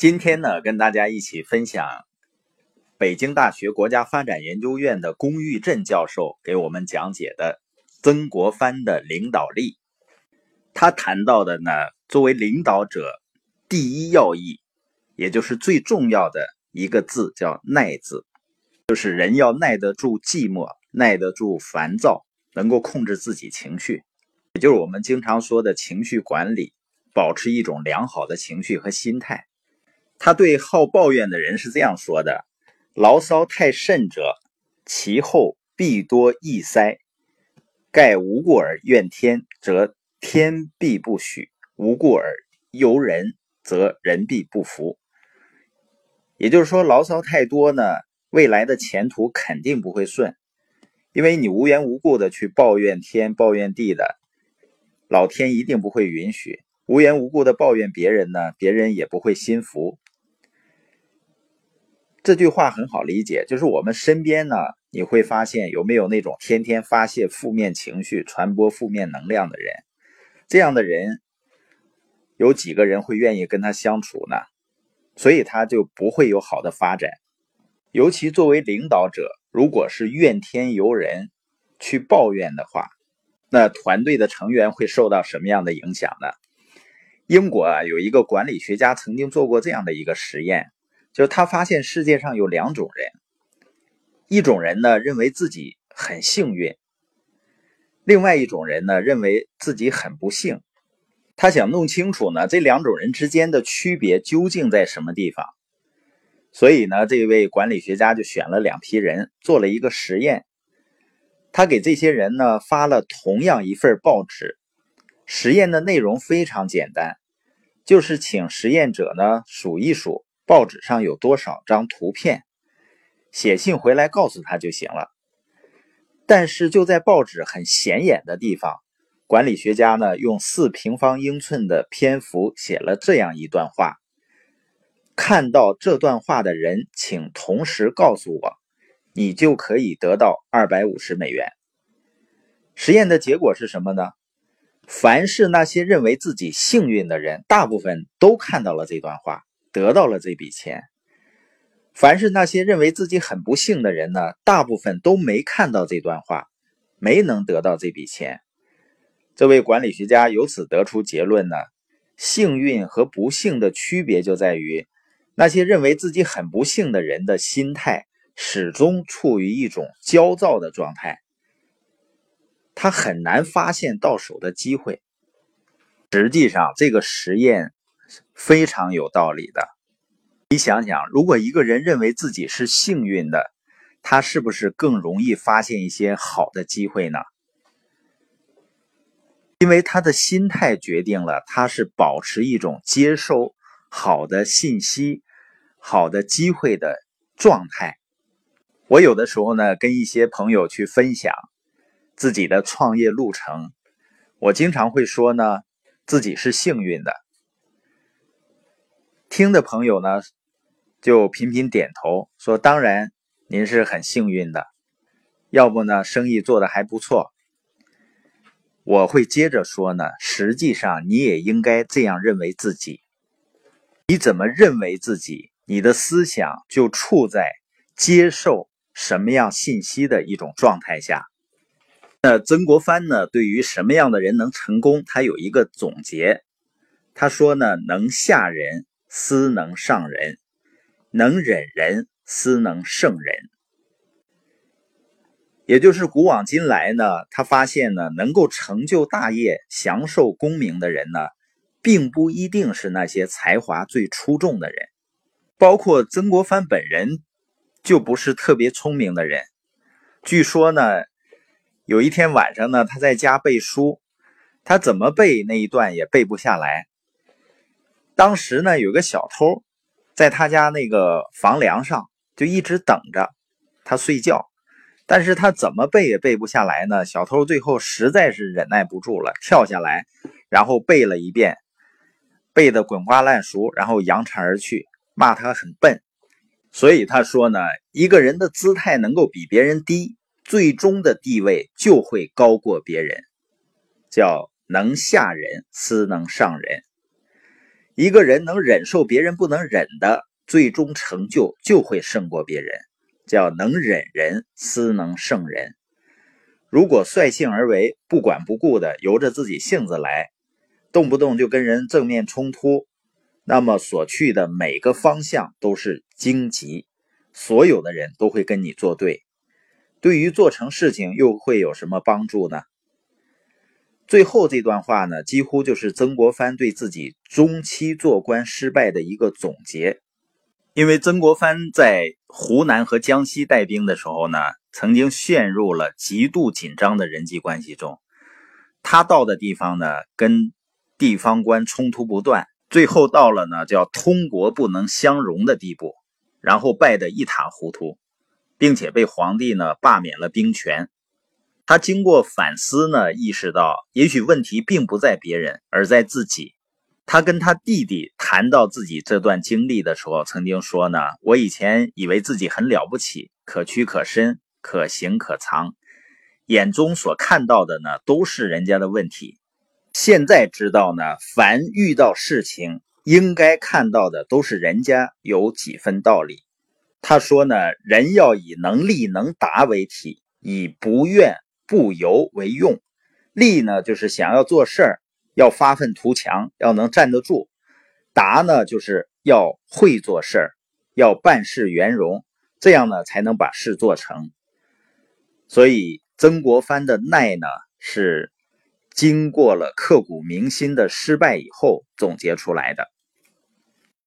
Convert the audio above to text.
今天呢，跟大家一起分享北京大学国家发展研究院的龚玉振教授给我们讲解的曾国藩的领导力。他谈到的呢，作为领导者，第一要义，也就是最重要的一个字叫“耐”字，就是人要耐得住寂寞，耐得住烦躁，能够控制自己情绪，也就是我们经常说的情绪管理，保持一种良好的情绪和心态。他对好抱怨的人是这样说的：“牢骚太甚者，其后必多易塞。盖无故而怨天，则天必不许；无故而尤人，则人必不服。”也就是说，牢骚太多呢，未来的前途肯定不会顺，因为你无缘无故的去抱怨天、抱怨地的，老天一定不会允许；无缘无故的抱怨别人呢，别人也不会心服。这句话很好理解，就是我们身边呢，你会发现有没有那种天天发泄负面情绪、传播负面能量的人？这样的人，有几个人会愿意跟他相处呢？所以他就不会有好的发展。尤其作为领导者，如果是怨天尤人、去抱怨的话，那团队的成员会受到什么样的影响呢？英国啊，有一个管理学家曾经做过这样的一个实验。就是他发现世界上有两种人，一种人呢认为自己很幸运，另外一种人呢认为自己很不幸。他想弄清楚呢这两种人之间的区别究竟在什么地方，所以呢这位管理学家就选了两批人做了一个实验。他给这些人呢发了同样一份报纸，实验的内容非常简单，就是请实验者呢数一数。报纸上有多少张图片？写信回来告诉他就行了。但是就在报纸很显眼的地方，管理学家呢用四平方英寸的篇幅写了这样一段话：看到这段话的人，请同时告诉我，你就可以得到二百五十美元。实验的结果是什么呢？凡是那些认为自己幸运的人，大部分都看到了这段话。得到了这笔钱。凡是那些认为自己很不幸的人呢，大部分都没看到这段话，没能得到这笔钱。这位管理学家由此得出结论呢：幸运和不幸的区别就在于，那些认为自己很不幸的人的心态始终处于一种焦躁的状态，他很难发现到手的机会。实际上，这个实验。非常有道理的。你想想，如果一个人认为自己是幸运的，他是不是更容易发现一些好的机会呢？因为他的心态决定了他是保持一种接受好的信息、好的机会的状态。我有的时候呢，跟一些朋友去分享自己的创业路程，我经常会说呢，自己是幸运的。听的朋友呢，就频频点头说：“当然，您是很幸运的。要不呢，生意做的还不错。”我会接着说呢，实际上你也应该这样认为自己。你怎么认为自己，你的思想就处在接受什么样信息的一种状态下。那曾国藩呢，对于什么样的人能成功，他有一个总结。他说呢，能下人。斯能上人，能忍人，斯能胜人。也就是古往今来呢，他发现呢，能够成就大业、享受功名的人呢，并不一定是那些才华最出众的人。包括曾国藩本人，就不是特别聪明的人。据说呢，有一天晚上呢，他在家背书，他怎么背那一段也背不下来。当时呢，有个小偷，在他家那个房梁上就一直等着他睡觉，但是他怎么背也背不下来呢？小偷最后实在是忍耐不住了，跳下来，然后背了一遍，背得滚瓜烂熟，然后扬长而去，骂他很笨。所以他说呢，一个人的姿态能够比别人低，最终的地位就会高过别人，叫能下人，斯能上人。一个人能忍受别人不能忍的，最终成就就会胜过别人。叫能忍人，斯能胜人。如果率性而为，不管不顾的由着自己性子来，动不动就跟人正面冲突，那么所去的每个方向都是荆棘，所有的人都会跟你作对。对于做成事情又会有什么帮助呢？最后这段话呢，几乎就是曾国藩对自己中期做官失败的一个总结。因为曾国藩在湖南和江西带兵的时候呢，曾经陷入了极度紧张的人际关系中。他到的地方呢，跟地方官冲突不断，最后到了呢叫通国不能相容的地步，然后败得一塌糊涂，并且被皇帝呢罢免了兵权。他经过反思呢，意识到也许问题并不在别人，而在自己。他跟他弟弟谈到自己这段经历的时候，曾经说呢：“我以前以为自己很了不起，可屈可伸，可行可藏，眼中所看到的呢都是人家的问题。现在知道呢，凡遇到事情，应该看到的都是人家有几分道理。”他说呢：“人要以能力能达为体，以不怨不尤为用。力呢，就是想要做事儿。”要发愤图强，要能站得住。达呢，就是要会做事儿，要办事圆融，这样呢才能把事做成。所以曾国藩的耐呢，是经过了刻骨铭心的失败以后总结出来的。